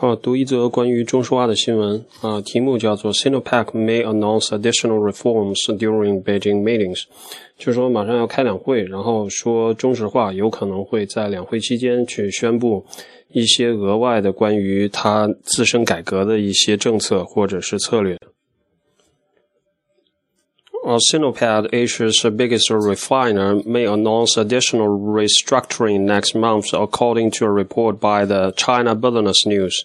好，读一则关于中石化的新闻啊，题目叫做 “Sinopec may announce additional reforms during Beijing meetings”，就是说马上要开两会，然后说中石化有可能会在两会期间去宣布一些额外的关于它自身改革的一些政策或者是策略。Sinopec, Asia's biggest refiner, may announce additional restructuring next month, according to a report by the China Business News.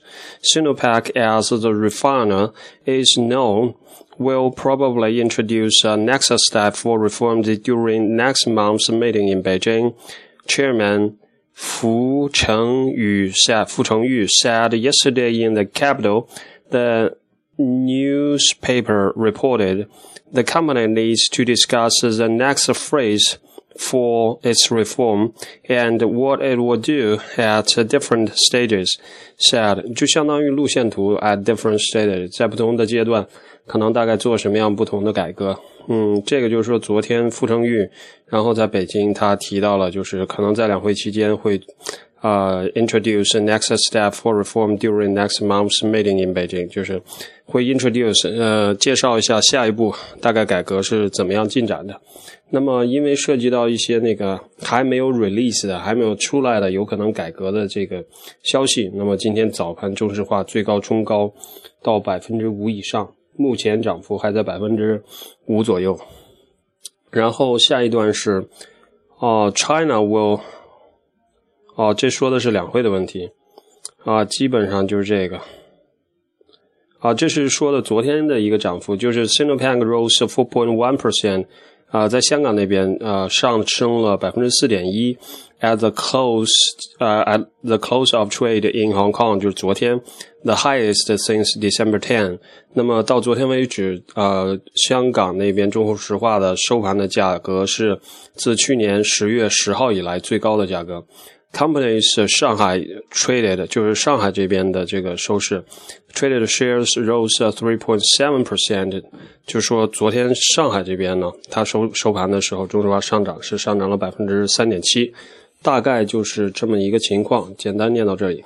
Sinopec, as the refiner is known, will probably introduce a next step for reform during next month's meeting in Beijing. Chairman Fu Chengyu said, Fu Chengyu said yesterday in the capital, the newspaper reported the company needs to discuss the next phase for its reform and what it will do at different stages. Said 就相当于路线图 at different stages，在不同的阶段，可能大概做什么样不同的改革。嗯，这个就是说，昨天傅成玉，然后在北京，他提到了，就是可能在两会期间会呃，introduce next step for reform during next month's meeting in Beijing，就是会 introduce 呃介绍一下下一步大概改革是怎么样进展的。那么因为涉及到一些那个还没有 release 的、还没有出来的有可能改革的这个消息，那么今天早盘中石化最高冲高到百分之五以上，目前涨幅还在百分之五左右。然后下一段是哦，China will 哦，这说的是两会的问题啊，基本上就是这个啊，这是说的昨天的一个涨幅，就是 Sinopec rose four point one percent 啊，在香港那边啊上升了百分之四点一，at the close 啊 at the close of trade in Hong Kong 就是昨天 the highest since December ten。那么到昨天为止呃，香港那边中国石化的收盘的价格是自去年十月十号以来最高的价格。Companies 上海 traded 就是上海这边的这个收市，traded shares rose three point seven percent，就是说昨天上海这边呢，它收收盘的时候，中石化上涨是上涨了百分之三点七，大概就是这么一个情况。简单念到这里。